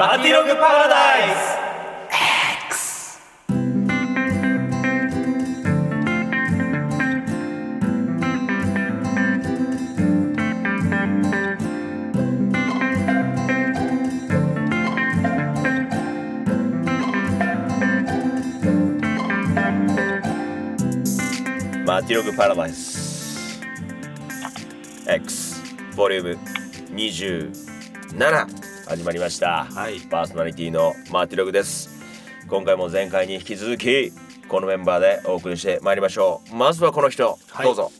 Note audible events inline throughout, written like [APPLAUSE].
マティログパラダイス。マティログパラダイス。X ボリューム27始まりました、はい。パーソナリティのマーティログです。今回も前回に引き続きこのメンバーでお送りしてまいりましょう。まずはこの人、はい。どうぞ。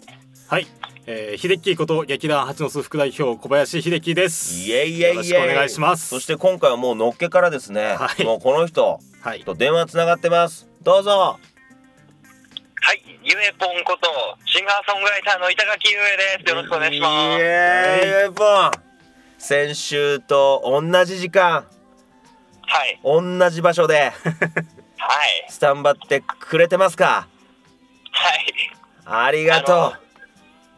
はい、えー、秀樹こと劇団八の巣副代表小林秀樹です。イエイイエイイエイ。よろしくお願いします。そして今回はもうのっけからですね、はい。もうこの人はい。と電話つながってます。どうぞ。はい、ゆえぽんことシンガーソングライターの板垣ゆえです。よろしくお願いします。イエーイユイポン先週と同じ時間。はい、同じ場所で。はい、スタンバってくれてますか？はい。ありがとう。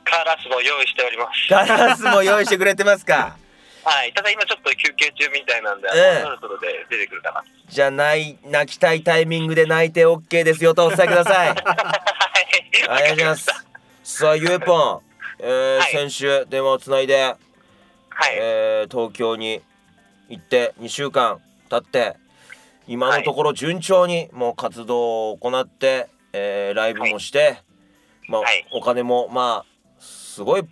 カーラスも用意しております。ガラスも用意してくれてますか？はい、ただ今ちょっと休憩中みたいなんで、ええ。そろそろで出てくるかな。じゃあない泣きたいタイミングで泣いて OK ですよ。とお伝えください。[LAUGHS] はい、お願いします。さあゆえぽん、えーはい。先週電話をつないで、はい、えー東京に行って2週間経って今のところ順調にもう活動を行って、えーライブもして、まあはい。お金もまあすごい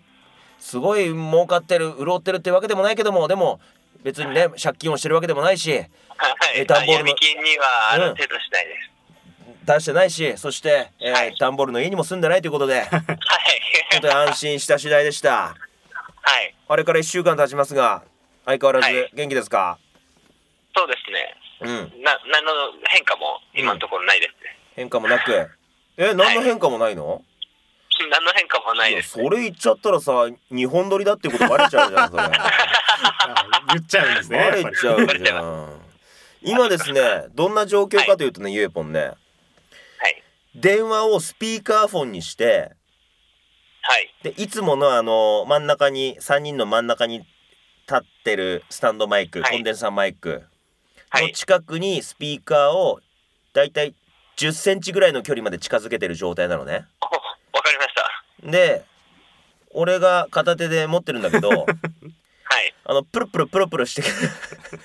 すごい儲かってる潤ってるってわけでもないけどもでも別にね借金をしてるわけでもないしはい、え段ボールの闇金にはあうんる程度しないです。出してないしそして、えーはい。ダンボールの家にも住んでないということではい、本当に安心した次第でしたはい、あれから1週間経ちますが相変わらずはい。元気ですか、そうですね。うん。な、何の変化も今のところないですね。変化もなく。え何の変化もないの、何の変化もないです。それ言っちゃったらさ日本撮りだっていうことバレちゃうじゃんそれ。あ [LAUGHS] 言っちゃうんですねバレちゃうじゃん。今ですねどんな状況かというとね、ゆえぽんね。はい、電話をスピーカーフォンにしてはい、でいつものあの真ん中に3人の真ん中に立ってるスタンドマイク、はい。コンデンサーマイク。のはい、近くにスピーカーをだいたい10センチぐらいの距離まで近づけてる状態なのね。おわかりました。で俺が片手で持ってるんだけど [LAUGHS] はい、あのプルプルプルプルして [LAUGHS]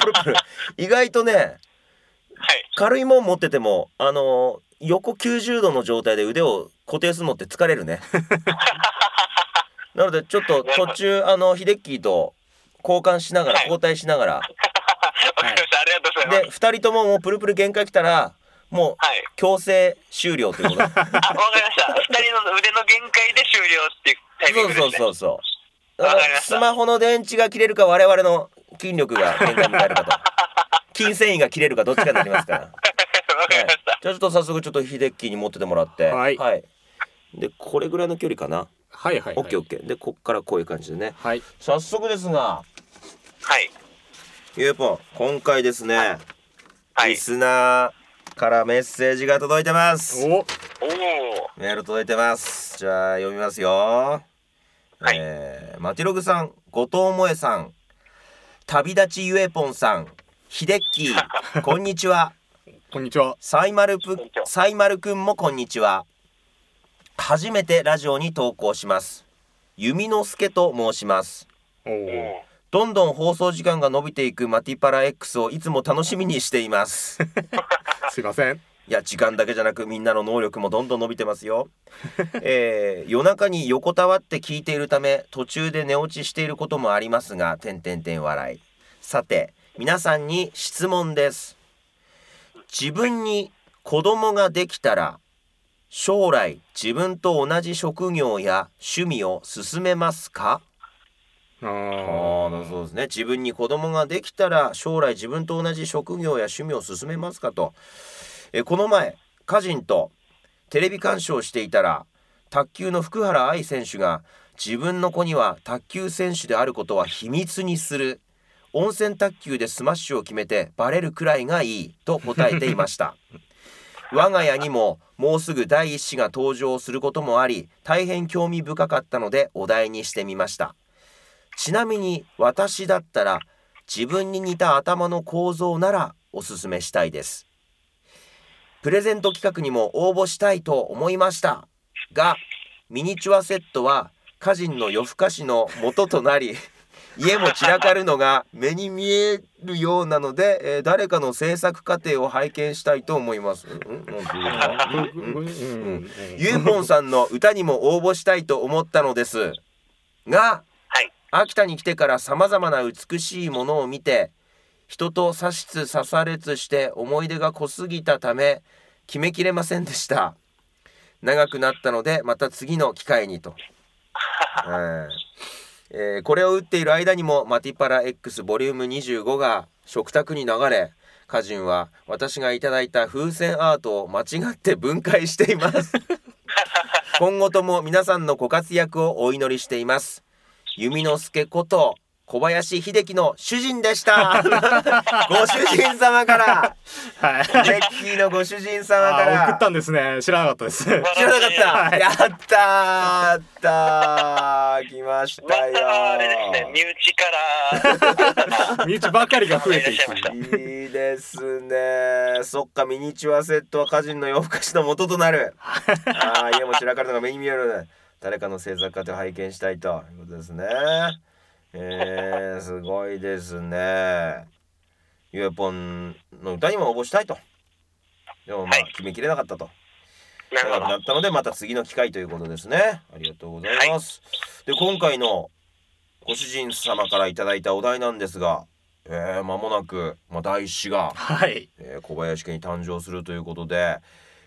プルプル。意外とねはい。軽いもん持っててもあの横90度の状態で腕を固定するのって疲れるね。なのでちょっと [LAUGHS] 途中あのヒデッキーと交換しながらはい交代しながら [LAUGHS] わかりました。ありがとうござい。で2人とももうプルプル限界来たらもうはい。強制終了ということ [LAUGHS] あ、わかりました。二人の腕の限界で終了っていうタイミンそうグですね。そうそうそうだかわからりましたスマホの電池が切れるか我々の筋力が限界になるかと筋繊維が切れるかどっちかになりますから、わかりました。じゃあちょっと早速ちょっとヒデッキーに持っててもらって。はい。でこれぐらいの距離かな、はいはいはい。オッケーオッケー。でこっからこういう感じでね。はい。早速ですが。はい。ゆうぽん今回ですね、はい。リ。スナーからメッセージが届いてます。お。おお。メール届いてます。じゃあ読みますよ、はい。えーマティログさん後藤萌さん旅立ちゆえぽんさんひでっきー [LAUGHS] こんにちはこんにちは。サイマルプサイマルくんもこんにちは。初めてラジオに投稿します。弓之助と申します。おおおどんどん放送時間が伸びていくマティパラ X をいつも楽しみにしています。[LAUGHS] すいません。いや時間だけじゃなくみんなの能力もどんどん伸びてますよ、えー夜中に横たわって聞いているため途中で寝落ちしていることもありますが点点点笑い。さて皆さんに質問です自分に子供ができたら将来自分と同じ職業や趣味を勧めますか？ああそうですね。自分に子供ができたら将来自分と同じ職業や趣味を勧めますかと。えこの前家人とテレビ鑑賞していたら卓球の福原愛選手が自分の子には卓球選手であることは秘密にする温泉卓球でスマッシュを決めてバレるくらいがいいと答えていました。[LAUGHS] 我が家にももうすぐ第一子が登場することもあり大変興味深かったのでお題にしてみました。ちなみに私だったら自分に似た頭の構造ならおすすめしたいです。プレゼント企画にも応募したいと思いました。がミニチュアセットは歌人の夜更かしの元となり家も散らかるのが目に見えるようなので、えー誰かの制作過程を拝見したいと思います。んん？なん？ていうのうん？うん？ゆえぽんさんの歌にも応募したいと思ったのです。がはい。秋田に来てからさまざまな美しいものを見て人と差しつ差されつして思い出が濃すぎたため決めきれませんでした。長くなったのでまた次の機会にと、う [LAUGHS] んえーこれを打っている間にもマティパラ X ボリューム25が食卓に流れ歌人は私がいただいた風船アートを間違って分解しています。[LAUGHS] 今後とも皆さんのご活躍をお祈りしています。弓之助こと小林秀樹の主人でした。[LAUGHS] ご主人様から。はい。レッキーのご主人様かあら送ったんですね。知らなかったです。知らなかった、やったーやったー。来ましまたよ。たあれですね、身内から。[LAUGHS] 身内ばかりが増えていた。いいですね。そっかミニチュアセットは歌人の夜更かしの元となる。ああ家も散らかるのが目に見える。誰かの制作過程を拝見したいということですねえー、すごいですね。ゆえぽんの歌にも応募したいと。でもまあはい。決めきれなかったと。なるほど。長くなったのでまた次の機会ということですね。ありがとうございます、で今回のご主人様からいただいたお題なんですがえー、間もなく、まあ、第一子が、はい。えー小林家に誕生するということで、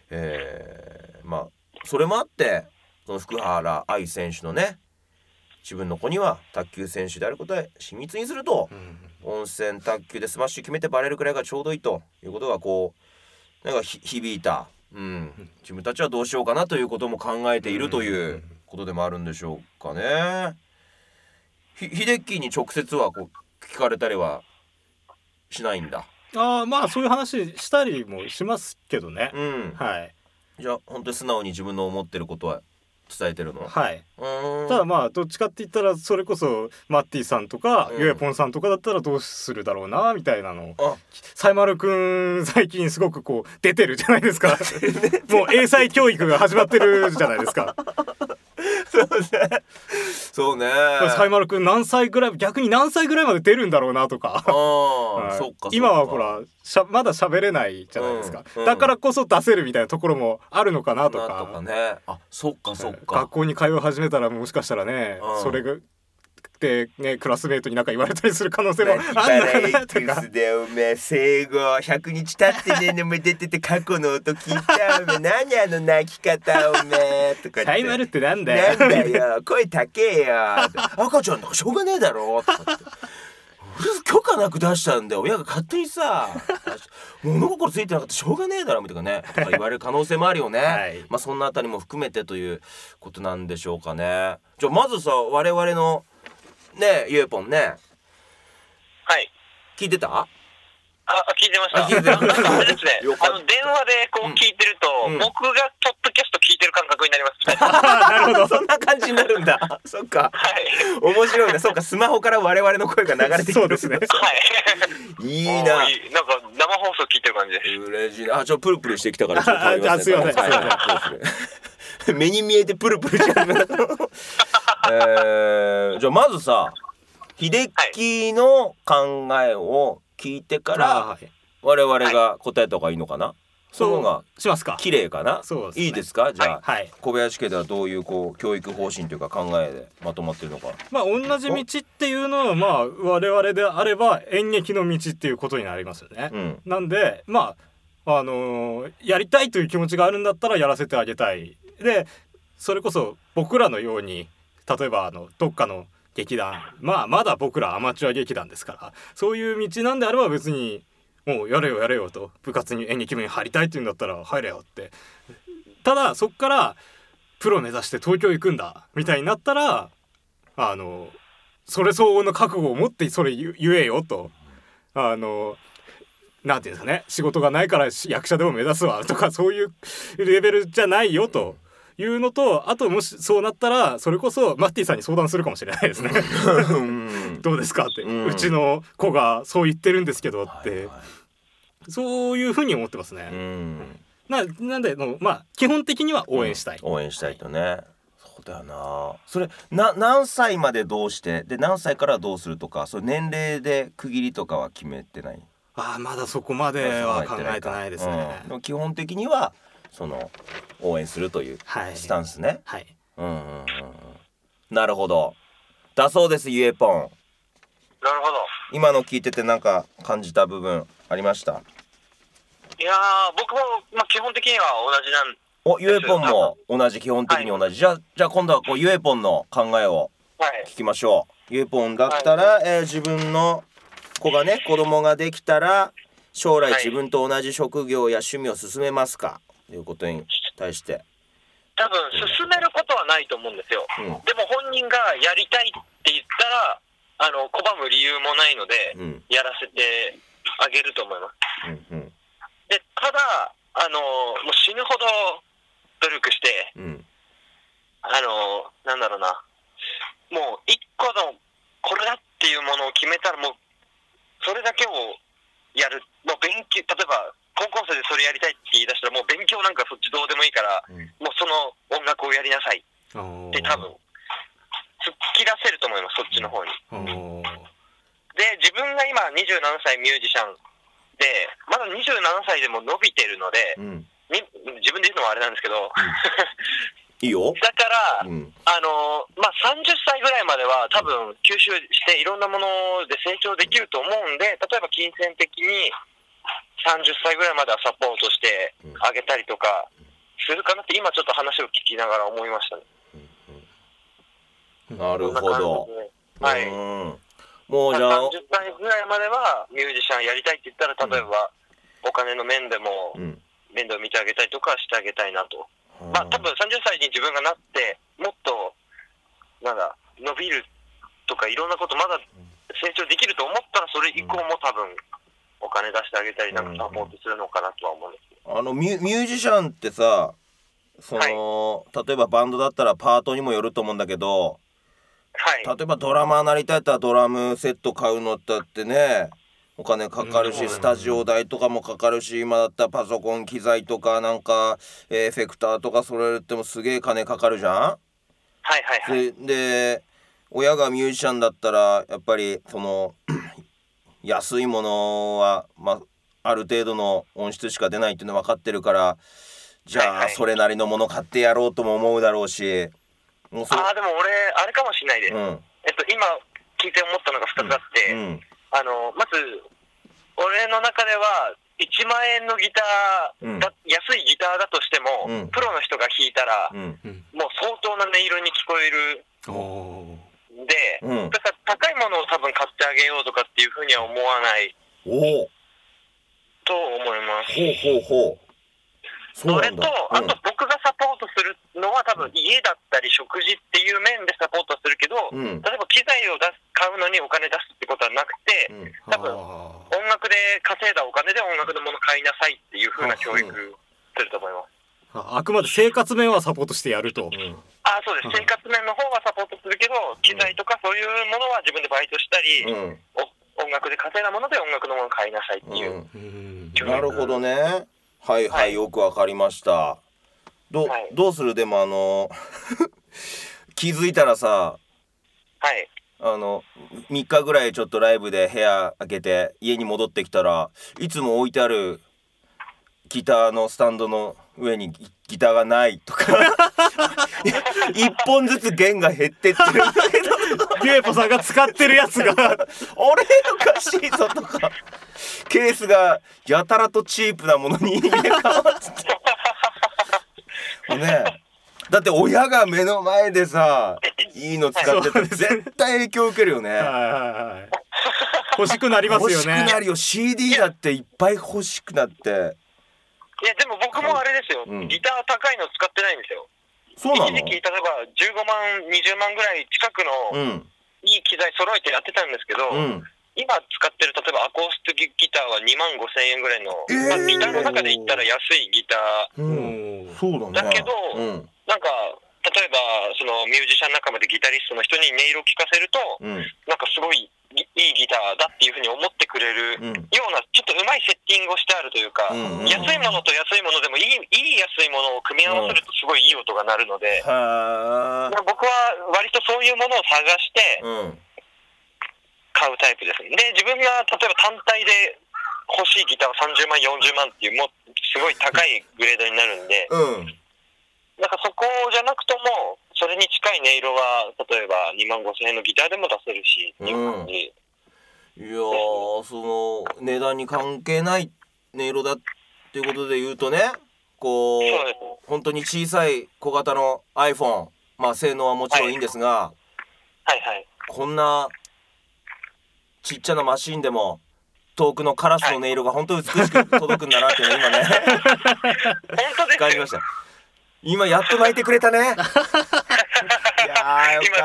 えーまあそれもあってその福原愛選手のね自分の子には卓球選手であることは秘密にすると温泉卓球でスマッシュ決めてバレるくらいがちょうどいいということがこうなんかひ響いた、うん、自分たちはどうしようかなということも考えているということでもあるんでしょうかね。ひ秀樹に直接はこう聞かれたりはしないんだ。ああまあそういう話したりもしますけどね。うん、はい。じゃあ本当に素直に自分の思ってることは伝えてるの？はい。ただまあどっちかって言ったらそれこそマッティさんとかうん。ゆえぽんさんとかだったらどうするだろうなみたいなの。サイマルくん最近すごくこう出てるじゃないですか。[LAUGHS] もう英才教育が始まってるじゃないですか [LAUGHS] そうね。そうね。サイマルくん何歳ぐらい逆に何歳ぐらいまで出るんだろうなとかそっか。今はほらしゃまだ喋れないじゃないですか、うんうんだからこそ出せるみたいなところもあるのかなとかなとかね。あ、そっかそっ学か。校に通い始めたらもしかしたらね、うんそれがでねクラスメートになんか言われたりする可能性もあんのかなエとか。でおめえ生後100日経ってねえのも出てて過去の音聞いたおめえ。何あの泣き方おめえとか言って。サイマルってなんだよ。なんだよ。声高えよ。って赤ちゃんなんかしょうがねえだろ。とかっ許可なく出したんだよ。親が勝手にさ物心ついてなかったらしょうがねえだろみたいなね。とか言われる可能性もあるよね、はい。まあそんなあたりも含めてということなんでしょうかね。じゃあまずさ我々のねゆえぽんね。はい。聞いてた？あ、聞いてました。あ聞いてた？なんかあれですね。よ。かった。あの電話でこううん聞いてると、うん。僕がポッドキャスト聞いてる感覚になります。ね。[LAUGHS] なるほど。そんな感じになるんだ。[LAUGHS] そっか。はい。面白いねそっかスマホから我々の声が流れてきてるそうですね。はい。い。いな。おーなんか生放送聞いてる感じです。嬉しいな。あちょっとプルプルしてきたからちょっと変わりますね。あすいません。はい。はいプルプル [LAUGHS] 目に見えてプルプルし始めた [LAUGHS] えー、じゃあまずさ秀樹の考えを聞いてからはい。我々が答えた方がいいのかな、その方がしますか綺麗かな？そう。ですね。いいですか？じゃあ、はい。小林家ではどういうこう教育方針というか考えでまとまってるのか。まあ同じ道っていうのはまあ我々であれば演劇の道っていうことになりますよね、うん。なんでまああのーやりたいという気持ちがあるんだったらやらせてあげたいでそれこそ僕らのように例えばあのどっかの劇団まあまだ僕らアマチュア劇団ですからそういう道なんであれば別にもうやれよやれよと部活に演劇部に入りたいっていうんだったら入れよって。ただそっからプロ目指して東京行くんだみたいになったらあのそれ相応の覚悟を持ってそれ言えよと。あのなんていうんですかね仕事がないから役者でも目指すわとかそういうレベルじゃないよと。いうのとあともしそうなったらそれこそマッティさんに相談するかもしれないですね。うん。[LAUGHS] どうですかって、ううんちの子がそう言ってるんですけどって、はいはいそういうふうに思ってますね、うん。ななんでのまあ基本的には応援したい、応援したいとね。そうだよな。それな何歳までどうして？で何歳からどうするとかそれ年齢で区切りとかは決めてない？ああまだそこまでは考えてないですね、うん。基本的にはその応援するというはい。スタンスね、はい。うんうんうんうん。なるほど。だそうですゆえぽん。なるほど。今の聞いててなんか感じた部分ありました？いやー、僕も、まあ、基本的には同じなん、おゆえぽんも同じ基本的に同じ、じゃあじゃあ今度はこうゆえぽんの考えをはい。聞きましょう。ゆえぽんだったら、えー自分の子がね子供ができたら将来はい。自分と同じ職業や趣味を進めますか？ということに対して。多分、進めることはないと思うんですよ。うん。でも本人がやりたいって言ったら、あの、拒む理由もないので、うん。やらせてあげると思います。うんうん。で、ただ、あの、もう死ぬほど努力して、うん。あの、なんだろうな、もう一個のこれだっていうものを決めたら、もう、それだけをやる。もう勉強、例えば、高校生でそれやりたいって言い出したら、もう勉強なんかそっちどうでもいいから、うん。もうその音楽をやりなさい。って多分、突っ切らせると思います、そっちの方に。で、自分が今27歳ミュージシャンで、まだ27歳でも伸びてるので、うん。に自分で言うのもあれなんですけど、[LAUGHS] いいよ。だから、うん。あのまあ、30歳ぐらいまでは多分吸収していろんなもので成長できると思うんで、例えば金銭的に30歳ぐらいまではサポートしてあげたりとかするかなって今ちょっと話を聞きながら思いましたね。なるほど。はい。うん。もうまあじゃあ30歳ぐらいまではミュージシャンやりたいって言ったら、例えばお金の面でもうん。面倒見てあげたりとかしてあげたいなと。まあ多分30歳に自分がなって、もっと、なんだ、伸びるとかいろんなことまだ成長できると思ったら、それ以降も多分お金出してあげたり、なんかサポートするのかなとは思うんですけど。あのミュミュージシャンってさその、例えばバンドだったらパートにもよると思うんだけどはい。例えばドラマーなりたいったらドラムセット買うのだってねお金かかるしうん。スタジオ代とかもかかるし今だったらパソコン機材とかなんかエフェクターとか揃えるってもすげえ金かかるじゃん？はいはいはい。でで親がミュージシャンだったらやっぱりその [CLEARS THROAT] 安いものは、まあ、ある程度の音質しか出ないっていうの分かってるからじゃあそれなりのもの買ってやろうとも思うだろうしもうそああ、でも俺、あれかもしれないで。す。うん。えっと、今聞いて思ったのが2つあって、うんあの、まず、俺の中では、1万円のギターだ、安いギターだとしても、うん。プロの人が弾いたら、うん。うんもう相当な音色に聞こえる。で、うん。だから高いものを多分買ってあげようとかっていうふうには思わない。と思います。ほうほうほう。それとあと僕がサポートするのは多分家だったり食事っていう面でサポートするけど、うん。例えば機材を出す買うのにお金出すってことはなくて、うん。多分あ音楽で稼いだお金で音楽のもの買いなさいっていう風な教育すると思います。ー。ああくまで生活面はサポートしてやると、うん。あそうです。生活面の方はサポートするけど、機材とかそういうものは自分でバイトしたり、うん。お音楽で稼いだもので音楽のものを買いなさいっていう。うん。うんなるほどね。はいはい、はい。よくわかりましたど,、はい。どうする？でもあの [LAUGHS] 気づいたらさはい。あの3日ぐらいちょっとライブで部屋開けて家に戻ってきたらいつも置いてあるギターのスタンドの上にギギターがないとか [LAUGHS] 一本ずつ弦が減ってってる。んだけどゲーポさんが使ってるやつが。あれ？おかしいぞとか。ケースがやたらとチープなものに入れ替わってて [LAUGHS] ね。えだって親が目の前でさいいの使ってたら絶対影響受けるよね。はいはいはい。欲しくなります欲よね。しくなるよ。CD だっていっぱい欲しくなって。いや、でも僕もあれですよ。うん。ギター高いの使ってないんですよ。そうな一時期、例えば15万、20万ぐらい近くののいい機材揃えてやってたんですけど、うんうん今使ってる例えばアコースティックギターは2万5千円ぐらいの、えー。まあ、ギターの中で言ったら安いギタううん。ん。そうだね。だけどうん。なんか例えばそのミュージシャン仲間でギタリストの人に音色を聴かせるとうん。なんかすごいいいギターだっていうふうに思ってくれるうん。ようなちょっとうまいセッティングをしてあるというか、うんうん安いものと安いものでもいいいい安いものを組み合わせるとすごいいい音が鳴るので、は僕は割とそういうものを探してうん買うタイプですね。で自分が例えば単体で欲しいギターは30万40万っていうもうすごい高いグレードになるんで。うん。なんかそこじゃなくともそれに近い音色は例えば2万5千円のギターでも出せるしっていう感じ、いやーその値段に関係ない音色だっていうことで言うとねこう本当に小さい小型の iPhone まあ性能はもちろんいいんですが、はいはい。こんなちっちゃなマシンでも遠くのカラスの音色が本当に美しく届くんだなっていうのを今ね感じました。今やっと泣いてくれたね。[LAUGHS] いやーよか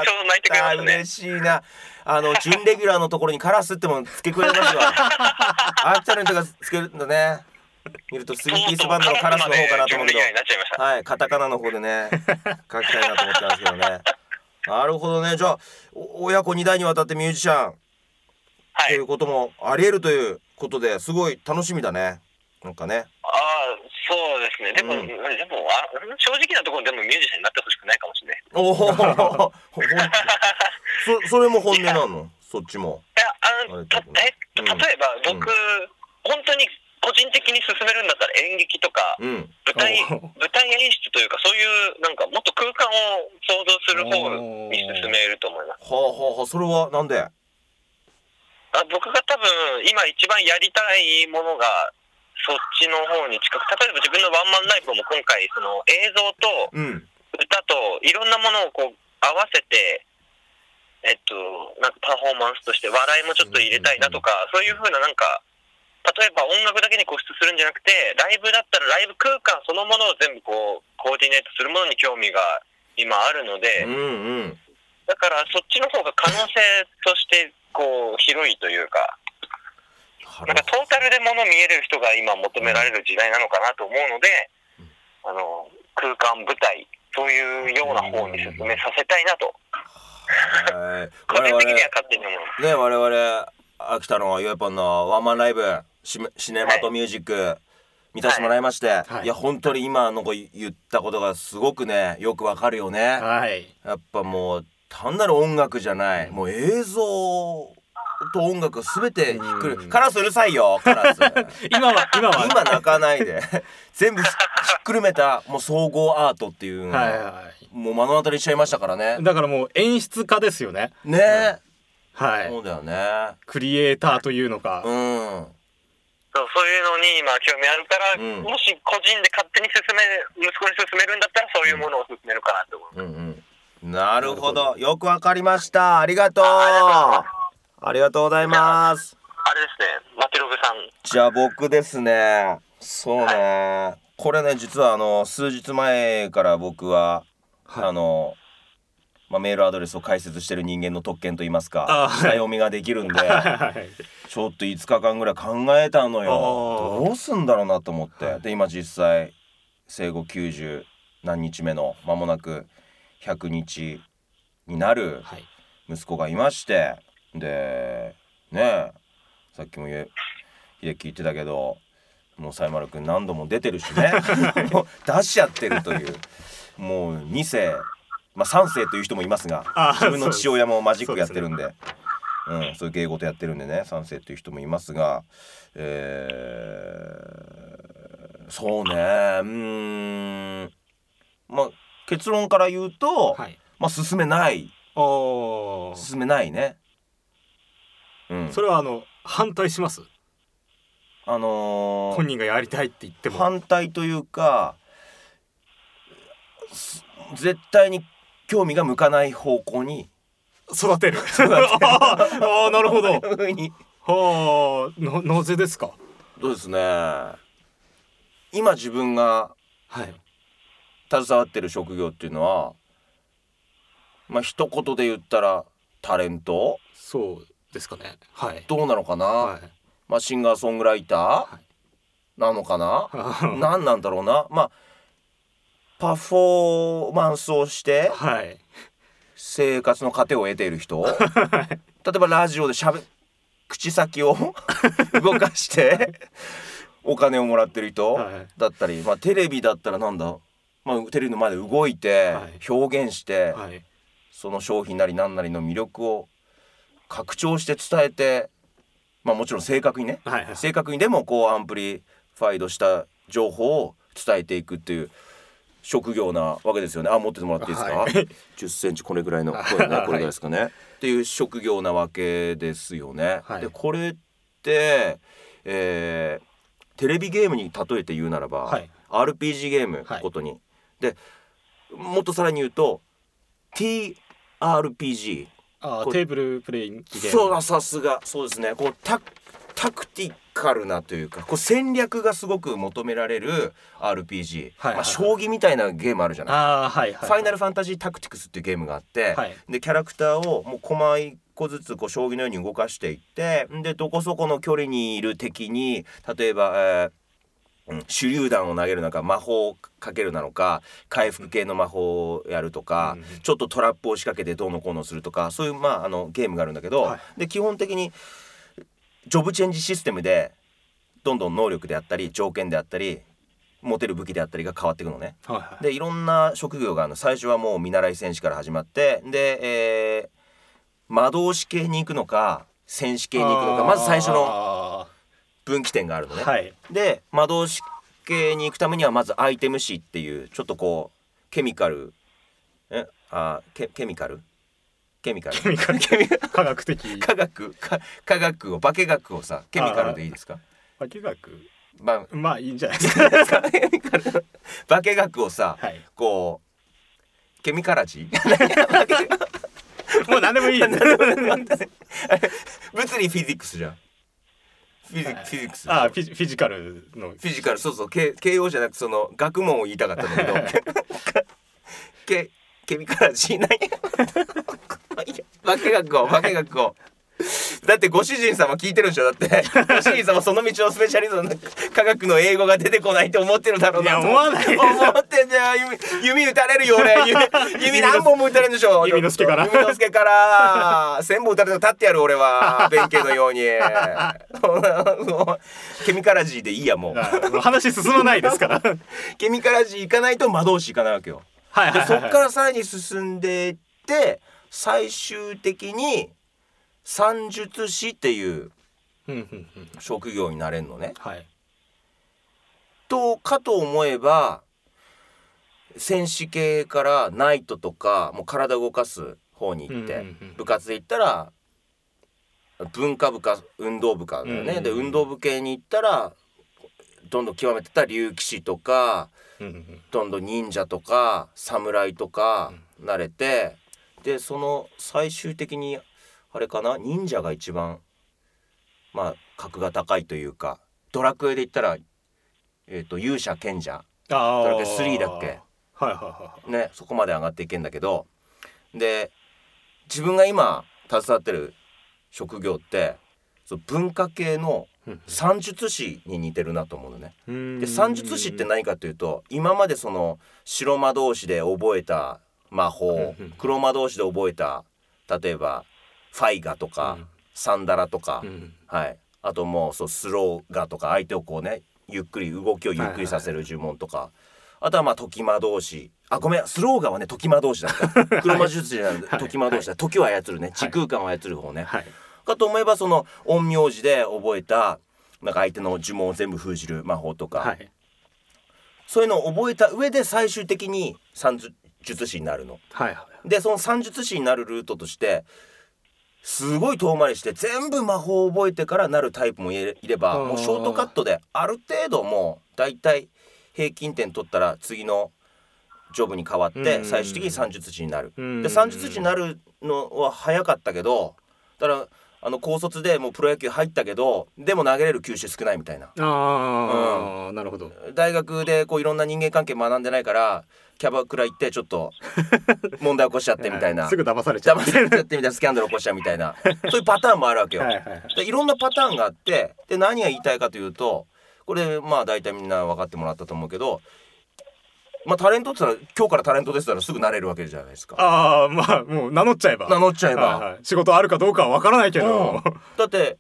った。嬉しいな。あの準レギュラーのところにカラスっても付け加えますわ。アクタルンとかつけるんだね。見るとスリーピースバンドのカラスの方かなと思うけど。はいカタカナの方でね書きたいなと思ってますけどね。なるほどね。じゃあお親子2代にわたってミュージシャン。はいということもありえるということですごい楽しみだね。なんかね。ああそうですね。でも、うん。でもあ正直なところでもミュージシャンになってほしくないかもしれない。おお [LAUGHS] そそれも本音なの？そっちも。いやあのたえ例えば僕、本当に個人的に進めるんだったら演劇とかうん。舞台お舞台演出というかそういうなんかもっと空間を想像する方に進めると思います。はあはあはあそれはなんで？あ僕が多分今一番やりたいものがそっちの方に近く例えば自分のワンマンライブも今回その映像とうん。歌といろんなものをこう合わせてえっとなんかパフォーマンスとして笑いもちょっと入れたいなとか、そういうふうななんか例えば音楽だけに固執するんじゃなくてライブだったらライブ空間そのものを全部こうコーディネートするものに興味が今あるので、うんうん。だからそっちの方が可能性としてこう広いというかなんかトータルでもの見えれる人が今求められる時代なのかなと思うので、あの空間舞台そういうような方に進めさせたいなと。はい。個人我々的には勝手に思います。ね我々秋田のゆえぽんのワンマンライブシメシネマとミュージック見させてもらいまして、はい。い、や本当に今の子言ったことがすごくねよくわかるよね。はい。やっぱもう単なる音楽じゃない。もう映像と音楽が全てひっくるうん。カラスうるさいよカラス。[LAUGHS] 今は今は。今泣かないで。[LAUGHS] 全部ひひっくるめたもう総合アートっていうのはいがはもう目の当たりにしちゃいましたからね。いだからもう演出家ですよね。ね。はい。そうだよね。クリエイターというのか、うん。そうそういうのに今興味あるから、うん。もし個人で勝手に進め息子に進めるんだったらそういうものを進めるかなと思います。うんうん、なるほど。よくわかりました。ありがとう。あありがとう。ございます。あれですね、マテログさん。じゃあ僕ですね。そうね。これね実はあの数日前から僕は、はい。あの、まあ、メールアドレスを解説してる人間の特権といいますかあ下読みができるんではいちょっと5日間ぐらい考えたのよ。どうすんだろうなと思って、はい。で今実際生後90何日目の間もなく100日になるはい。息子がいましてでねえさっきも言え秀樹言ってたけどもうさいまるくん何度も出てるしね。[LAUGHS] 出しちゃってるという。もう2世まあ3世という人もいますがあ自分の父親もマジックやってるんそうでうん、そういう芸事やってるんでね3世という人もいますがえーそうねうーんまあ結論から言うと、はい。まあ進めない。進めないね。うん。それはあの反対します？あのー本人がやりたいって言っても。反対というかす絶対に興味が向かない方向に育てる。[LAUGHS] ああなるほど。はあななぜですか？そうですね。今自分がはい携わってる職業っていうのはまあ一言で言ったらタレント？そうですかね。はい。どうなのかな、はい。まあシンガーソングライター？はい。なのかな、は [LAUGHS] 何なんだろうな？まあパフォーマンスをしてはい。生活の糧を得ている人？[LAUGHS] 例えばラジオでしゃべ口先を [LAUGHS] 動かしてお金をもらってる人はい。だったり、まあ、テレビだったらなんだ、まあ、テレビの前で動いてはい。表現して、はい。その商品なり何なりの魅力を拡張して伝えてまあもちろん正確にねはいはい。正確にでもこう amplified した情報を伝えていくっていう職業なわけですよね。あ持っててもらっていいですか、はい。[LAUGHS] 10センチこれぐらいのこれ,、ね、はい。これぐらいですかね、っていう職業なわけですよね。はい。でこれって、えーテレビゲームに例えて言うならば、はい。RPG ゲームはいことに、でもっとさらに言うと TRPG あーテーブルプレインそうださすが。そうですね。こうタタクティカルなというかこう戦略がすごく求められる RPG、はいはいはい。まあ、将棋みたいなゲームあるじゃない、ああはいはいファイナルファンタジータクティクスっていうゲームがあって、はい。でキャラクターをもう駒一個ずつこう将棋のように動かしていってでどこそこの距離にいる敵に例えば、えーうん。手榴弾を投げるのか魔法をかけるなのか回復系の魔法をやるとか、うんちょっとトラップを仕掛けてどうのこうのするとかそういう、まあ、あのゲームがあるんだけど、はい。で基本的にジョブチェンジシステムでどんどん能力であったり条件であったり持てる武器であったりが変わっていくのね。はいはい。でいろんな職業があるの。最初はもう見習い戦士から始まってで、えー魔導士系に行くのか戦士系に行くのかまず最初のあ分岐点があるのね。ーはい。で魔導士系に行くためにはまずアイテム誌っていうちょっとこうケミカル。え？あケケミカル？ケミカル？ケミカル。ケミ科学的。科学？か科学を化学をさケミカルでいいですか？化学？まあまあいいんじゃないですか。[LAUGHS] 化学をさはい。こうケミカラジ？ー [LAUGHS] もう何でもいい [LAUGHS] 物理フィジックスじゃんフィジフィジックス。あーフィジフィジカルの。フィジカルそうそう。形形容じゃなくその学問を言いたかったんだけど。[LAUGHS] ケケミカラジー何化 [LAUGHS] 学を化学をだってご主人様聞いてるでしょ？だって。[LAUGHS] ご主人様その道のスペシャリストの科学の英語が出てこないって思ってるだろうなといや思わないです。思ってんじゃん。弓弓打たれるよ俺。弓弓何本も打たれるんでしょ？弓之助から。弓之助から。千本打たれても立ってやる俺は。[LAUGHS] 弁慶のように。ケミカラジーでいいやもう。話進まないですから。は [LAUGHS] いケミカラジー行かないと魔導士行かないわけよ。はいはい。でそっからさらに進んでいって最終的に算術師っていう職業になれるのね。はい。とかと思えば戦士系からナイトとかもう体を動かす方に行って、部活で行ったら文化部か運動部かだよね。で運動部系に行ったらどんどん極めてった竜騎士とかどんどん忍者とか侍とかなれて、でその最終的にあれかな？忍者が一番まあ格が高いというかドラクエで言ったら、えー、と勇者賢者。ドラクエ3だっけ？はいはいはねそこまで上がっていけんだけど。で自分が今携わってる職業ってそう文化系の算術師に似てるなと思うのね。うん。で算術師って何かというと今までその白魔導士で覚えた魔法黒魔導士で覚えた例えばファイガとか、うん。サンダラとか、うん。はい、あともうそうスローガとか相手をこうねゆっくり動きをゆっくりさせる呪文とか、あとはまあ時魔導士。あごめんスローガはね時魔導士だった。[LAUGHS] 黒魔術師じゃなくてはい。時魔導士だ、時を操るね。時空間を操る方ね、はい。かと思えばその陰陽師で覚えたなんか相手の呪文を全部封じる魔法とか、はい。そういうのを覚えた上で最終的に算術師になるの。はいはい。でその算術師になるルートとしてすごい遠回りして全部魔法を覚えてからなるタイプもいればもうショートカットである程度もう大体平均点取ったら次のジョブに変わってうん。最終的に算術師になる。うん。で算術師になるのは早かったけどだからあの高卒でもうプロ野球入ったけどでも投げれる球種少ないみたいな。ああ、なるほど。大学でこういろんな人間関係学んでないからキャバクラ行ってちょっと [LAUGHS] 問題起こしちゃってみたいな。すぐ騙されちゃう。邪魔されちゃってみたいなスキャンダル起こしちゃうみたいな。[LAUGHS] そういうパターンもあるわけよ。はいはいはい。でいろんなパターンがあってで何が言いたいかというとこれまあ大体みんな分かってもらったと思うけどまあタレントって言ったら今日からタレントですったらすぐなれるわけじゃないですか。ああまあもう名乗っちゃえば。名乗っちゃえば、はいはい。仕事あるかどうかはわからないけど、だって、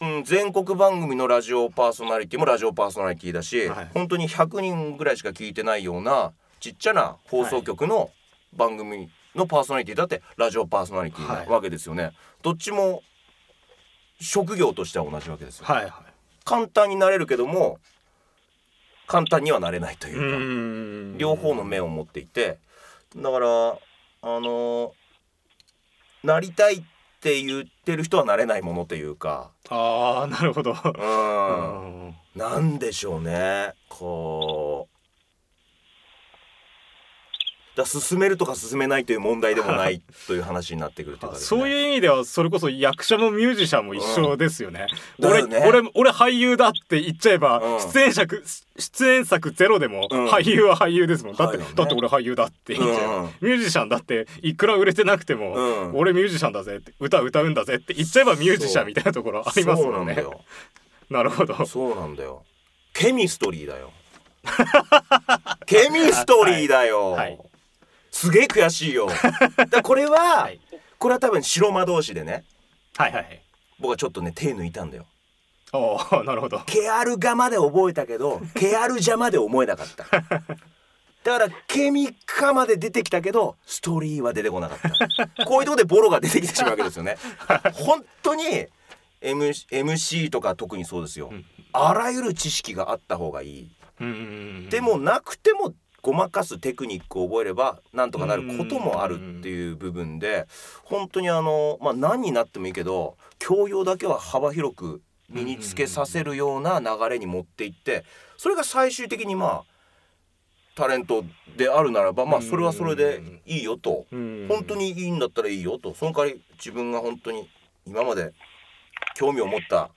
うん、全国番組のラジオパーソナリティもラジオパーソナリティだし、はい。本当に100人ぐらいしか聞いてないようなちっちゃな放送局の番組のパーソナリティだってラジオパーソナリティはいなわけですよね、どっちも職業としては同じわけですよ、はいはい。簡単になれるけども簡単にはなれないといううか、両方の面を持っていてだからあのなりたいって言ってる人はなれないものというか、ああなるほど、う、うんん。なんでしょうね。こうだ進めるとか進めないという問題でもないという話になってくるというかね、[LAUGHS] そういう意味ではそれこそ役者もミュージシャンも一緒ですよね。俺だよね。俺俺俳優だって言っちゃえば、うん。出演作出演作ゼロでも、うん。俳優は俳優ですもん。だって、ね。だって俺俳優だって言っちゃえば、うん。ミュージシャンだっていくら売れてなくても、うん。俺ミュージシャンだぜって歌歌うんだぜって言っちゃえばミュージシャンみたいなところありますもんんだ。よ。[LAUGHS] なるほど。そうなんだよ。ケミストリーだよ。ケミストリーだよ、はいすげえ悔しいよ。[LAUGHS] だこれは、はい。これは多分白魔同士でね。はいはい。僕はちょっとね手抜いたんだよ。おおなるほど。ケアルガまで覚えたけど [LAUGHS] ケアルジャまで思えなかった。だからケミカまで出てきたけどストーリーは出てこなかった。こういうとこでボロが出てきてしまうわけですよね。本当に M MC とか特にそうですよ。うん。あらゆる知識があった方がいい。うん。でもなくてもごまかすテクニックを覚えればなんとかなることもあるっていう部分で本当にあのまあ何になってもいいけど教養だけは幅広く身につけさせるような流れに持っていってそれが最終的にまあタレントであるならばまあそれはそれでいいよと。うん。本当にいいんだったらいいよと。その代わり自分が本当に今まで興味を持った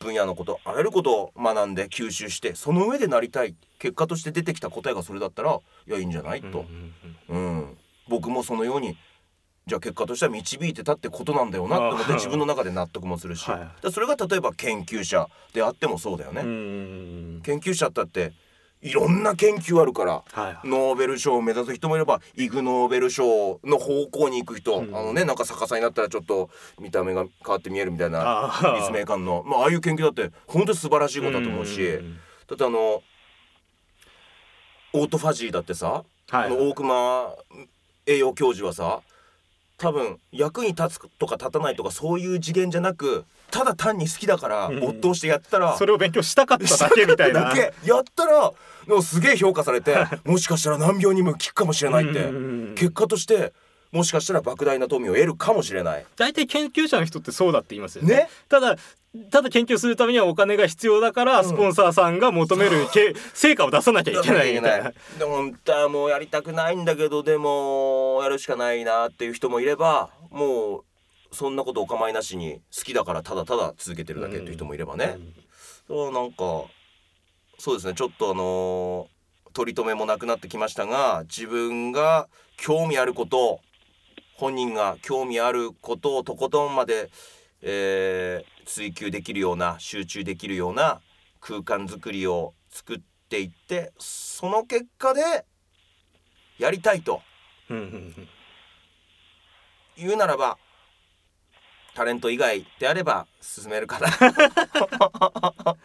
分野のことあらゆることを学んで吸収してその上でなりたい結果として出てきた答えがそれだったらいやいいんじゃない？と、うん、僕もそのようにじゃあ結果としては導いてたってことなんだよなって思って自分の中で納得もするし、はいそれが例えば研究者であってもそうだよね、うん研究者だっていろんな研究あるからはいノーベル賞を目指す人もいればイグ・ノーベル賞の方向に行く人、うん。あのねなんか逆さになったらちょっと見た目が変わって見えるみたいな立命館の、まあ、ああいう研究だって本当に素晴らしいことだと思うし、うんだってあのオートファジーだってさ、はいあの大熊栄養教授はさ多分役に立つとか立たないとかそういう次元じゃなくただ単に好きだからうん没頭してやったら、それを勉強したかっただけみたいな。[LAUGHS] やったらすげえ評価されて [LAUGHS] もしかしたら難病にも効くかもしれないって。うん。結果としてもしかしたら莫大な富を得るかもしれない。大体研究者の人ってそうだって言いますよね。ね？ただただ研究するためにはお金が必要だから、うん。スポンサーさんが求めるけ [LAUGHS] 成果を出さなきゃいけないみたいな。でも本当はもうやりたくないんだけどでもやるしかないなっていう人もいればもうそんなことお構いなしに好きだからただただ続けてるだけっていう人もいればね、そうなんかそうですね。ちょっとあのー取り留めもなくなってきましたが自分が興味あること本人が興味あることをとことんまで、えー追求できるような集中できるような空間づくりを作っていってその結果でやりたいと。言うならばタレント以外であれば進めるかな [LAUGHS]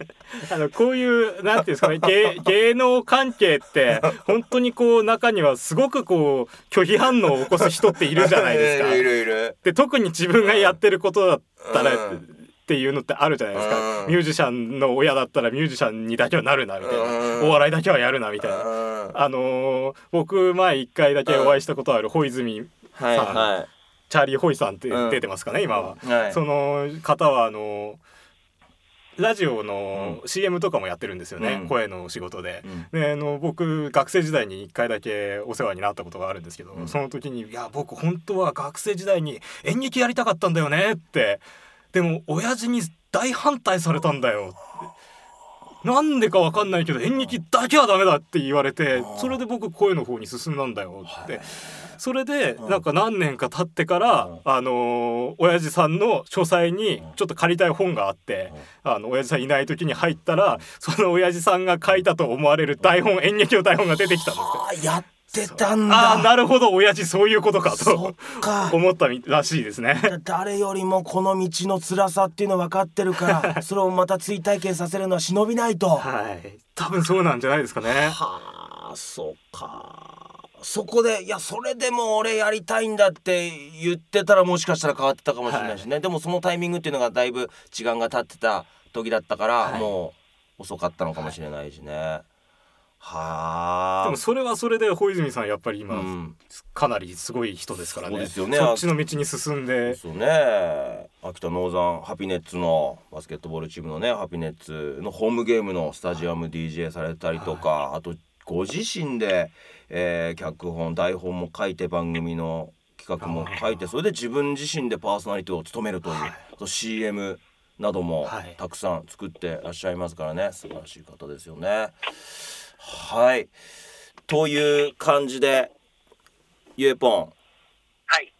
[LAUGHS] あのこういうなんていうんですかね芸 [LAUGHS] 芸能関係って本当にこう中にはすごくこう拒否反応を起こす人っているじゃないですか。[LAUGHS] いるいるで特に自分がやってることだったら、うん。っていうのってあるじゃないですか、うん。ミュージシャンの親だったらミュージシャンにだけはなるなみたいな、うん。お笑いだけはやるなみたいな、うん。あのー僕前一回だけお会いしたことある小泉はい。はチャーリー・ホイさんってうん出てますかね、今は。いはい。その方はあのラジオの CM とかもやってるんですよね、うん。声の仕事で。うん。であの僕学生時代に1回だけお世話になったことがあるんですけど、うん。その時に「いや僕本当は学生時代に演劇やりたかったんだよね」って。でも親父に大反対されたんだよってなんでかわかんないけど演劇だけはダメだって言われてそれで僕声の方に進んだんだよって。はい。それでうん。なんか何年か経ってからうん。あのー親父さんの書斎にちょっと借りたい本があってあの親父さんいない時に入ったらその親父さんが書いたと思われる台本演劇の台本が出てきたんですよ。ってたんだ。ああなるほど。親父そういうことかそと思ったみらしいですね。誰よりもこの道の辛さっていうの分かってるから [LAUGHS] それをまた追体験させるのは忍びないと。ははい。多分そうなんじゃないですかね。あそうか。そこでいやそれでも俺やりたいんだって言ってたらもしかしたら変わってたかもしれないしね、でもそのタイミングっていうのがだいぶ時間が経ってた時だったから、はい。もう遅かったのかもしれないしね。はあ。でもそれはそれで小泉さんやっぱり今、うん。かなりすごい人ですからね。そうですよね。そっちの道に進んで。そうね。秋田ノーザンハピネッツのバスケットボールチームのねハピネッツのホームゲームのスタジアム DJ されたりとか、あとご自身で、えー脚本台本も書いて番組の企画も書いてそれで自分自身でパーソナリティを務めるという、はい。CM などもはい。たくさん作ってらっしゃいますからね。素晴らしい方ですよね。はいという感じでゆえぽんはい。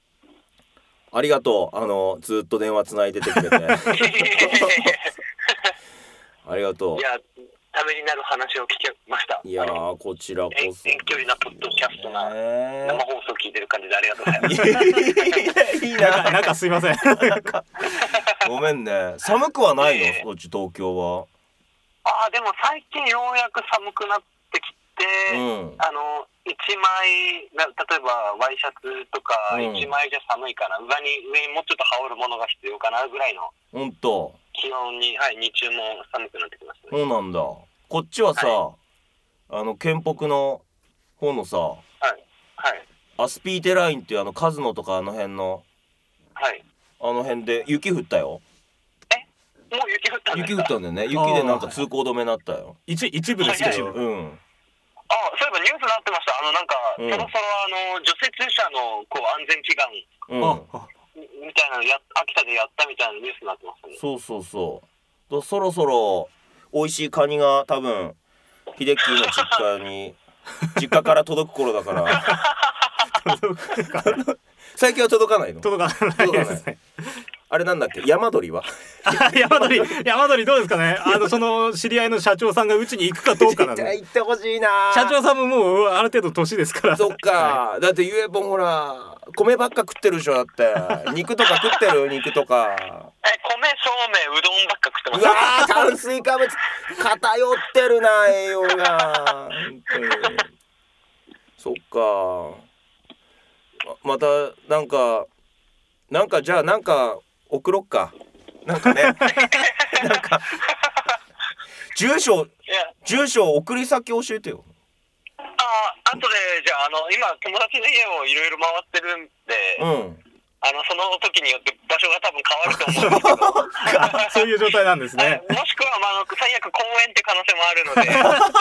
ありがとう。あのずっと電話つないでてくれて。[LAUGHS] ありがといや、ためになる話を聞けました。う。いやあのーこちらこ遠そ。遠距離なポッドキャストなね生放送聞いてる感じでありがとうございます。いいなんかな。なんかすいません [LAUGHS] ごめんね。寒くはないの？いえいえ？そっち東京は。ああ、でも最近ようやく寒くなって、うん。あの、一枚な、例えばワイシャツとかうん一枚じゃ寒いかな、上に、上にもうちょっと羽織るものが必要かなぐらいのほんと。気温に、はい、日中も寒くなってきましたね。そうなんだ。こっちはさ、はあの県北の方のさ、はい。はい。アスピーテラインっていうあのカズノとかあの辺のはい。あの辺で雪降ったよ。もう雪降ったんですか？雪降ったんだよね。雪でなんか通行止めになったよ。一一部ですけどうん。あそういえばニュースになってました。あの、なんか、うん。そろそろあの、除雪車のこう安全祈願うん。みみたいなのや、秋田でやったみたいなニュースになってましたね。そうそうそう。とそろそろ美味しいカニが多分ヒデッキーの実家に [LAUGHS] 実家から届く頃だ [LAUGHS] から。最近は届かないの？届かないですねあれなんだっけ？山鳥は？あ [LAUGHS] 山鳥。山鳥どうですかね？あのその知り合いの社長さんがうちに行くかどうかな。んで行ってほしいな。社長さんももうある程度年ですから。そっか。だってゆえぽんほら米ばっか食ってるでしょだって。[LAUGHS] 肉とか食ってる？肉とか。え、米、そうめん、うどんばっか食ってます。うわー炭水化物。偏ってるな栄養が。そっか。ままたなんかなんかじゃあなんか送ろっか。なんかね。[LAUGHS] なんか。住所住所送り先教えてよ。あ、あとで、じゃあ、あの、今、友達の家をいろいろ回ってるんで、うん。あの、その時によって場所が多分変わると思うんですけど。[LAUGHS] そういう状態なんですね。はい。もしくは、まあ、最悪公園って可能性もあるので、[LAUGHS] ちょっと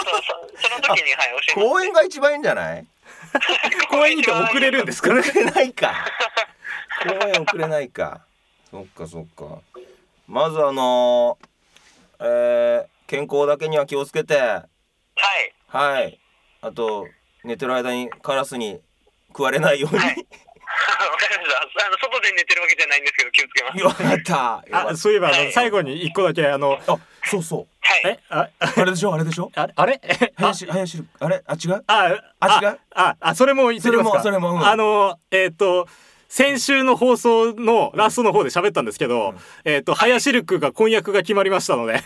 そその時に、はい、教えます。公園が一番いいんじゃない？公園にて送れるんですかね？送れないか。公園送れないかそっかそっか。まずあのーえー健康だけには気をつけて。はい。はい。あと寝てる間にカラスに食われないように、はい。[LAUGHS] わかりました。あの、外で寝てるわけじゃないんですけど、気をつけます。よかった。あそういえばはい。最後に一個だけあのたあそうそう。はい。えああれでしょあれでしょ？あれ [LAUGHS] あれ？[LAUGHS] 林林あれ？あ違う？ああ違う？ああそれも言ってきますか。それもそれもうん。あのえっ、と先週の放送のラストの方で喋ったんですけど、えっ、とハヤシルクが婚約が決まりましたので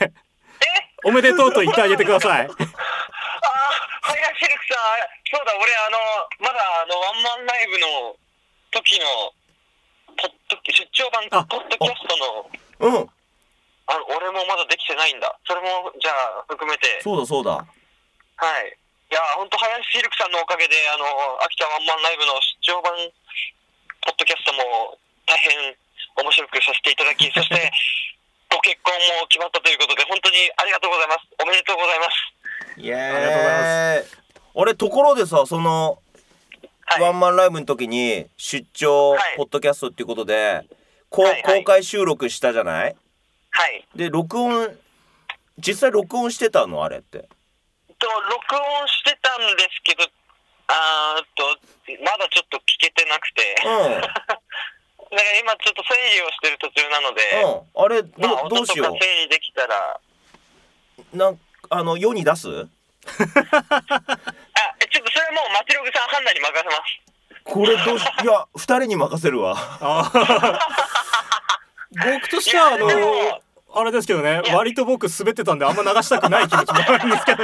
おめでとうと言ってあげてください。[LAUGHS] あー、林シルクさん、そうだ、俺、あの、まだ、あの、ワンマンライブの時の、ポッド出張版あポッドキャストの、うん。あの、俺もまだできてないんだ。それも、じゃあ、含めて、そうだそうだ。はい。いや、本当林シルクさんのおかげで、あの、秋田ワンマンライブの出張版、ポッドキャストも大変面白くさせていただき、[LAUGHS] そして、ご結婚も決まったということで、本当にありがとうございます。おめでとうございます。イエーイありがとうございます俺ところでさそのはい。ワンマンライブの時に出張はいポッドキャストっていうことで、こうはいはい公開収録したじゃない？はい。で録音実際録音してたの？あれってと録音してたんですけどあーっとまだちょっと聞けてなくて。うん。[LAUGHS] だから今ちょっと整理をしてる途中なので、うん。あれど,、まあ、どうしよ音とか整理できたら。うなんあの世に出す？[LAUGHS] あえちょっとそれはもうマチログさん判断に任せます。これどうしいや二人に任せるわ。あー。[LAUGHS] 僕としてはあのいやでもあれですけどねいや。割と僕滑ってたんであんま流したくない気持ちもあるんですけど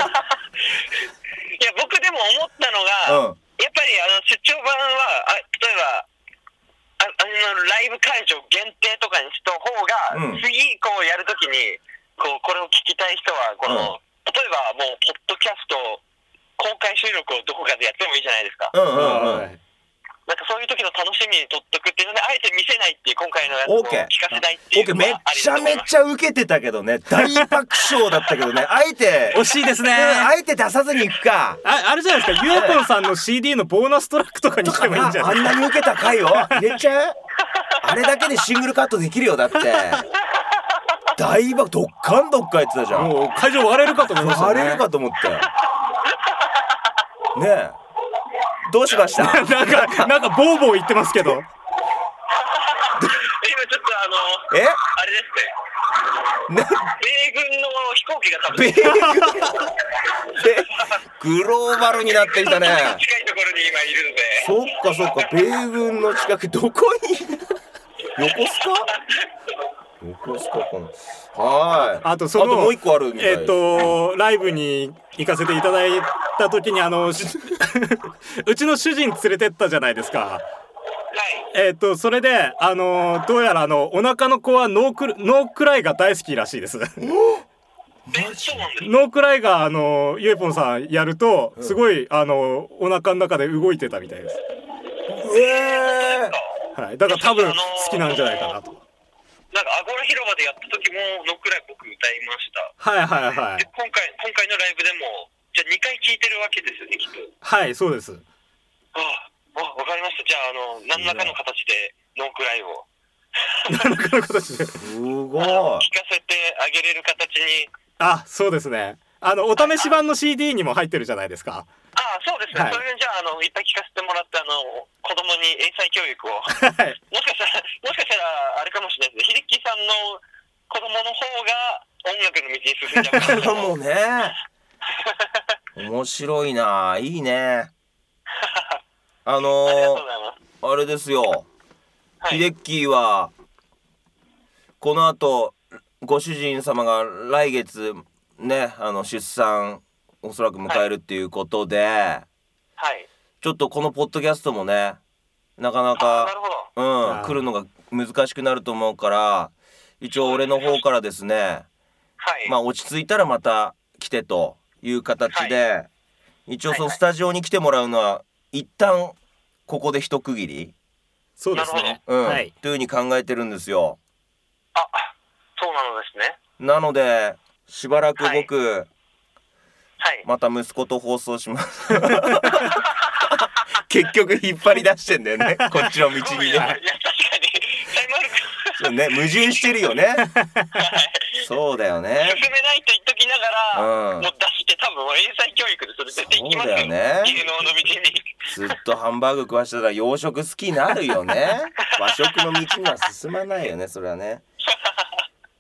いや僕でも思ったのが、うん。やっぱりあの出張版はあ例えばああのライブ会場限定とかにした方が、うん。次こうやるときにこうこれを聞きたい人はこの、例えばもうポッドキャスト公開収録をどこかでやってもいいじゃないですか、うんうんうんかそういう時の楽しみにとっとくっていうのであえて見せないっていう今回のやつをオーケー。聞かせないっていうオッケー。めちゃめちゃ受けてたけどね。大爆笑だったけどね。あえて惜しいですね。うんあえて出さずにいくか。ああれじゃないですか。ゆえぽんさんの CD のボーナストラックとかにしてもいいんじゃあないんなに受けた回を？入れちゃ？うあれだけでシングルカットできるよだって。大爆どっかんどっかやってたじゃん。もう会場割れるかと思いましたね。割れるかと思ってねえどうしました？[LAUGHS] なんかなんかボーボー言ってますけど。[LAUGHS] 今ちょっとあのえ？あれですね。な？米軍の飛行機が多分。米軍？でグローバルになってきたね。近いところに今いるので。そっかそっか。米軍の近くどこに？[LAUGHS] 横須賀？横須賀かなはい。あとそのあともう一個あるみたいえっとライブに行かせていただいた時にあのし [LAUGHS] うちの主人連れてったじゃないですか。はい。えっとそれであのどうやらあのお腹の子はノークルノークライが大好きらしいです。ノークライがあのゆえぽんさんやるとすごいあのお腹の中で動いてたみたいです。ええはい。だから多分好きなんじゃないかなとなんかアゴラ広場でやった時もノックライブ僕歌いました。はいはいはい。で今回今回のライブでもじゃあ2回聴いてるわけですよねきっと。はいそうです。ああわかりました。じゃああの何らかの形でノークライブを。何らかの形で。すごい。聞かせてあげれる形に。あそうですね。あのお試し版の CD にも入ってるじゃないですかああそうですね、はい。それでじゃああのいっぱい聞かせてもらってあの [LAUGHS] 子供に英才教育を。もしはいかしたら [LAUGHS] もしかしたらあれかもしれないですね。秀樹さんの子供の方が音楽の道に進んじゃうかもかもね。面白いな。いいね。あのー、あれですよ。はい。ヒデッキーはこの後ご主人様が来月ねあの出産おそらく迎えるっていうことで、はい。ちょっとこのポッドキャストもねなかなかるほど。うん来るのが難しくなると思うから一応俺の方からですねはい、まあ落ち着いたらまた来てという形で、一応そのスタジオに来てもらうのは一旦ここで一区切り、そうですね。うん。はい。というふうに考えてるんですよ。あそうなのですね。なのでしばらく僕、はいまた息子と放送します。[LAUGHS] 結局引っ張り出してんだよね。[LAUGHS] こっちの道にいやいやね。確かに。ね矛盾してるよね。そうだよね。進めないと言っときながら、うん。もう出して多分英才教育でそれ絶対行きますよ。そうだよね。芸能の道に。ずっとハンバーグ食わしてたら洋食好きになるよね。[LAUGHS] 和食の道には進まないよねそれはね。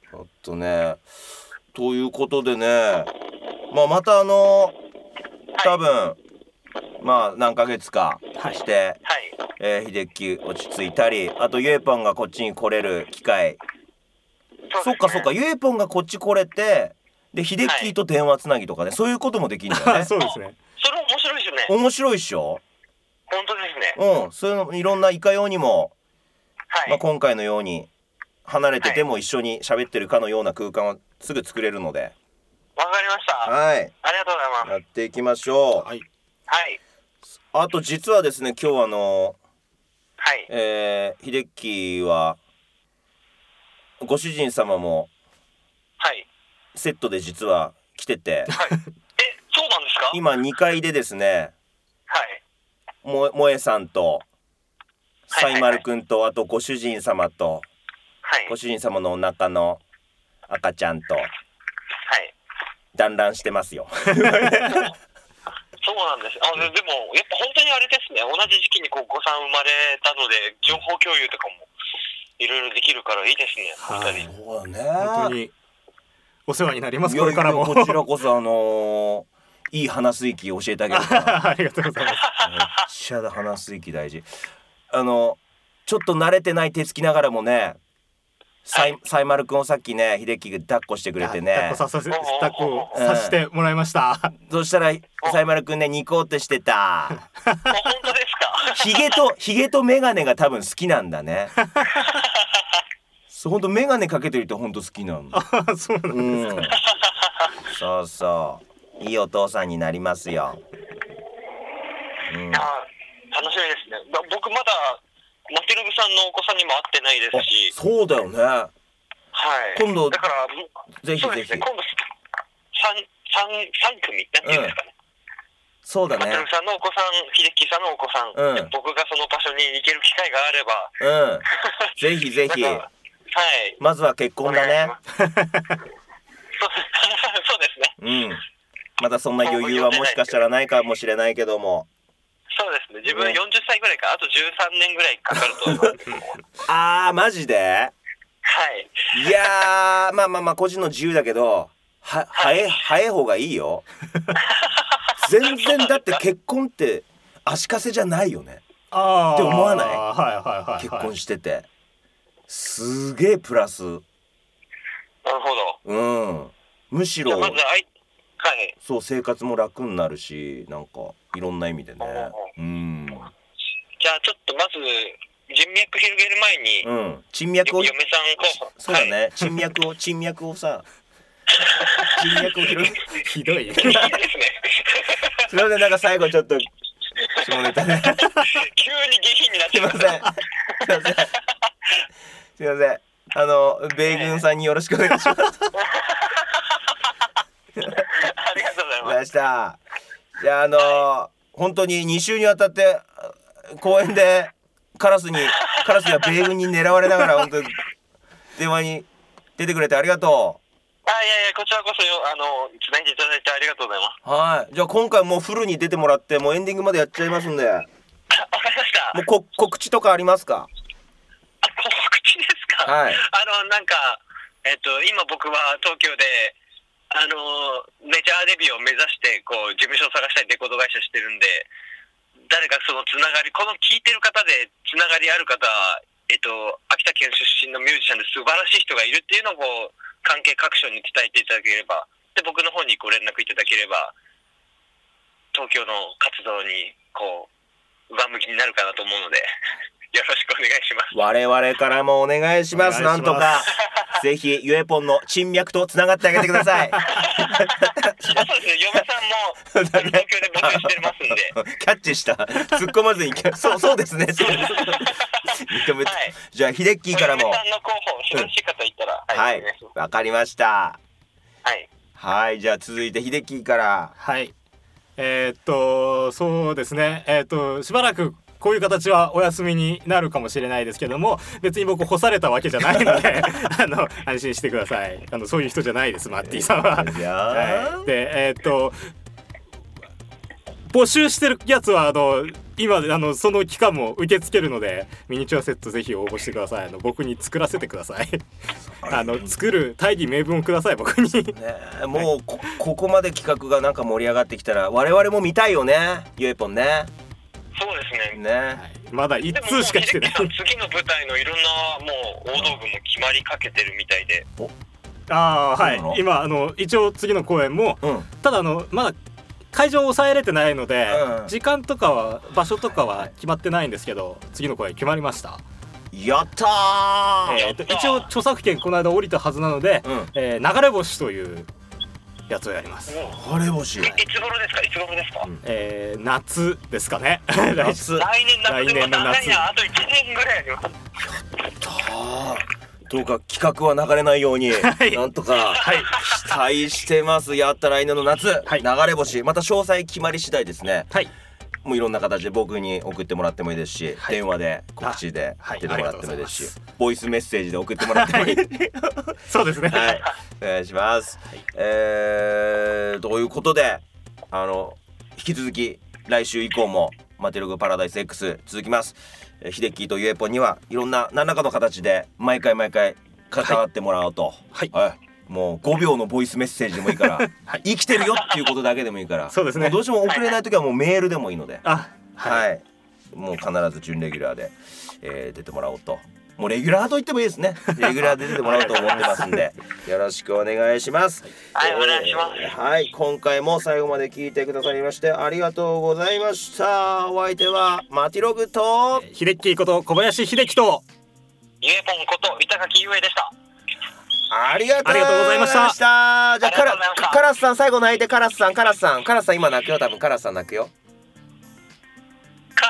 ちょっとね。ということでねまあまたあの多分まあ何ヶ月かして、はい。えー、秀樹落ち着いたりあとゆえぽんがこっちに来れる機会。そ,、っかそっかゆえぽんがこっち来れてで秀樹と電話つなぎとかねそういうこともできるんだよね。[LAUGHS] そうですね。それ面白いですね。面白いっしょ？本当ですね。うん。そういうのいろんないかようにもはい、まあ、今回のように離れてても一緒に喋ってるかのような空間をすぐ作れるので、わかりました。はい、ありがとうございます。やっていきましょう。はい。はい。あと実はですね、今日あの、はい。えー、秀樹はご主人様もはい。セットで実は来てて、はい。えそうなんですか？今2階でですね、はい。も萌えさんとサイマルくんとあとご主人様とはい。ご主人様のお腹の赤ちゃんと。はい団らんしてますよ。そうなんです。あででも、やっぱ本当にあれですね、同じ時期にこうお子さん生まれたので、情報共有とかもいろいろできるからいいですね、はい。そうだね。本当にお世話になりますこれからも。こちらこそあのーいい鼻水域教えてあげるから。ありがとうございます。めっちゃだ鼻水域大事。あのちょっと慣れてない手つきながらもねサイサイマルくんをさっきね秀樹が抱っこしてくれて抱っねこささせ抱っこさせてもらいました。そしたらサイマルくんねニコってしてた。あ本当ですか？ヒゲとヒゲとメガネが多分好きなんだね。[LAUGHS] そうほんとメガネかけてる人ほんと好きなの [LAUGHS] あそうなんうん。そうそう。いいお父さんになりますよ。うん。あ楽しみですね。だ僕まだ、マティノブさんのお子さんにも会ってないですし、そうだよねはい。今度だから、ぜひぜひそうですね、今度、三三三組、なんていうんですかね。そうだねマティノブさんのお子さん、秀樹さんのお子さん、うん僕がその場所に行ける機会があれば、うんぜひぜひはい。まずは結婚だね。そうそうですね。うんまだそんな余裕はもしかしたらないかもしれないけどもそうですね。自分ね40歳ぐらいか、あと13年ぐらいかかると思います。[LAUGHS] あーマジで？はい。いやーまあまあまあ個人の自由だけどは早い早い方がいいよ。全然だって結婚って足かせじゃないよね。あー。って思わない？はいはいはい、はい、結婚してて。すげえプラス。なるほど。うん。むしろじゃあまず、あい、はい。そう生活も楽になるしなんかいろんな意味でね。うん。じゃあちょっとまず、人脈広げる前に、うん。沈脈を。嫁さん候補。そうだね、はい。沈脈を [LAUGHS] 沈脈をさ。[LAUGHS] 沈脈を広げ。ひどいすね。[LAUGHS] すいません。なんか最後ちょっと下ネタね。急に下品になっすいまてません。すいません。すいません。あの米軍さんによろしくお願いします。ありがとうござい。ましたじゃああの本当に2週にわたって公園でカラスにカラスや米軍に狙われながら本当に電話に出てくれてありがとあ、いやいや、こちらこそよ、あの、つないでいただいてありがとうございます。うはい。じゃあ今回もうフルに出てもらってもうエンディングまでやっちゃいますんで。[LAUGHS] わかりました。うこ告知とかありますか？あ告知ですか、はい。あの、なんか、えっと、今僕は東京で、あの、メジャーデビューを目指して、こう、事務所を探したりレコード会社してるんで、誰かそのつながり、この聞いてる方でつながりある方、えっと、秋田県出身のミュージシャンで素晴らしい人がいるっていうのを、関係各所に伝えていただければ、で、僕の方にご連絡いただければ、東京の活動に、こう、上向きになるかなと思うので、よろしくお願いします。我々からもお願いします。なんとか。ぜひゆえぽんの沈脈とつながってあげてください。あそうですね、嫁さんも東京で募集してますんで。[LAUGHS] キャッチした。突っ込まずにキャそうそうですね。そうです。認めて、はい。じゃあヒデッキーからも。嫁さんの候補、素晴らしい方いたら、はいわかりました。はい。はいじゃあ続いてヒデッキーから。はい。えーっとそうですね。えーっとしばらくこういう形はお休みになるかもしれないですけども別に僕干されたわけじゃないので [LAUGHS] あの安心してくださいあのそういう人じゃないですマッティさんは。はい、でえーっと募集してるやつはあの今あのその期間も受け付けるのでミニチュアセットぜひ応募してください。あの僕に作らせてください。あの作る大義名分をください僕に。ねえもうこここまで企画がなんか盛り上がってきたら我々も見たいよね。ゆえぽんねそうですね。ね。はい。まだ一通しか来てない。次の舞台のいろんなもう大道具も決まりかけてるみたいで。ああはい。今あの一応次の公演もうん。ただあのまだ会場を抑えれてないので、うん。時間とかは場所とかは決まってないんですけど次の公演決まりました、やったー、えーと一応著作権この間降りたはずなので、うん。えー流れ星というやつをやります、晴れ星。いいつ頃ですか？いつ頃ですか、うん。えー夏ですかね。夏。[LAUGHS] 来年夏。でも来年の夏。あと1年ぐらいあります。あー。どうか企画は流れないように、[LAUGHS] い。なんとか、期待してます。やった来年の夏、はい。流れ星。また詳細決まり次第ですね。はいもういろんな形で僕に送ってもらってもいいですし、はい。電話で告知で出てもらってもいいですし、ボイスメッセージで送ってもらってもいい。[LAUGHS] そうですね。はい、お願いします。えー、ということで、あの引き続き来週以降もマテログパラダイス X 続きます。えー、ヒデッキーとユエポンにはいろんな何らかの形で毎回毎回関わってもらおうと。はいもう5秒のボイスメッセージでもいいから、[LAUGHS] はい生きてるよっていうことだけでもいいからそうですねもどうしても送れない時はもうメールでもいいので、あはい、もう必ず準レギュラーで、えー出てもらおうと。もうレギュラーと言ってもいいですね。[LAUGHS] レギュラーで出てもらおうと思ってますんで、よろしくお願いします。はいお願いしますえーはい、今回も最後まで聞いてくださりましてありがとうございました。お相手はマティログと。秀樹こと小林秀樹とゆえぽんこと板垣ゆえでした。ありがとうございましたじゃあカラありがとうございましたカラスさん最後泣いてカラスさんカラスさんカラスさん今泣くよ多分カラスさん泣くよ。か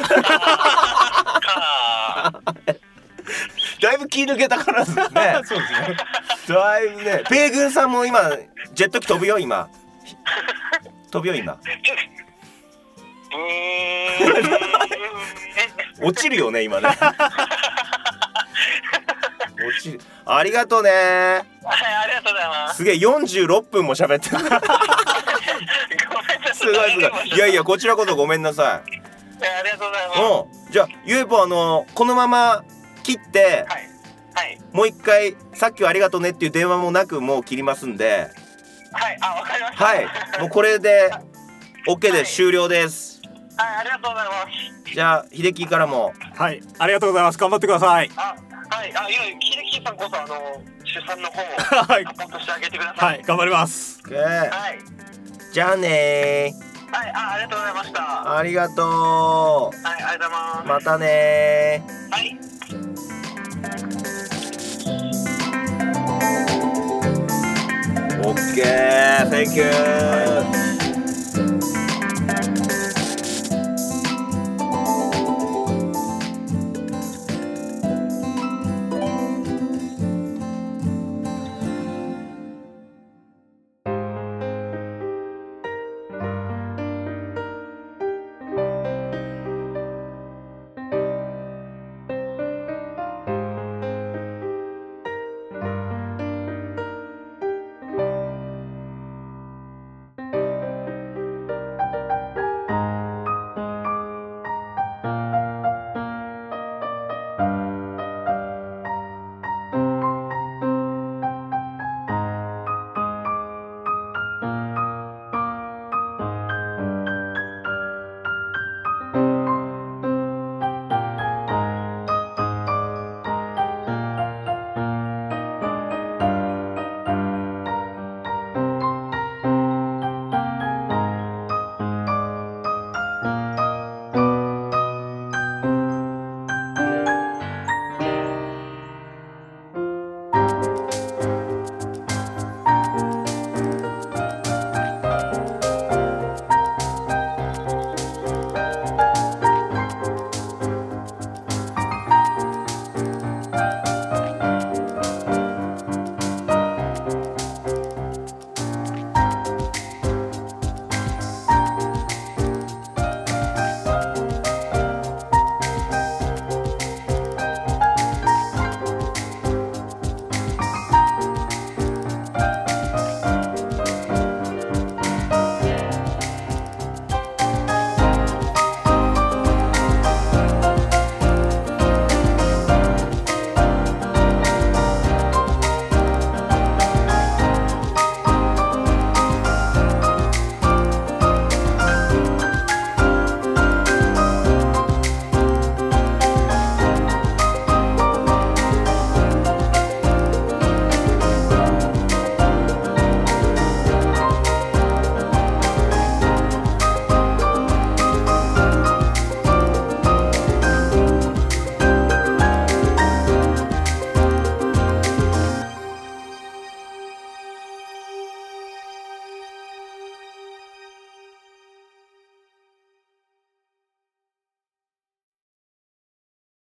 ー。かー。だいぶ気抜けたカラスですね。[LAUGHS] そうですねだいぶね。米軍さんも今ジェット機飛ぶよ今。飛ぶよ今。[LAUGHS] [LAUGHS] 落ちるよね今ね。落ちる。ありがとうね。はい、ありがとうございます。すげえ46分も喋ってる。すごいすごい。いやいやこちらこそごめんなさい。ありがとうございます。うん。じゃあゆえぽんあのこのまま切ってはい。はい。もう一回さっきはありがとうねっていう電話もなくもう切りますんで、はい。あ、わかりました。はい。もうこれで OK はいです。終了です。はい、ありがとうございます。じゃあ秀樹からもはいありがとうございます頑張ってくださいあ、はい。あ、いや、秀樹さんこそ、あの、出産の方を [LAUGHS] はいサポートしてあげてくださ。はいい頑張りますはい。じゃあねはい、あ、ありがとうございました。はありがとい、ありがとうございます。うまたねはい。OK Thank you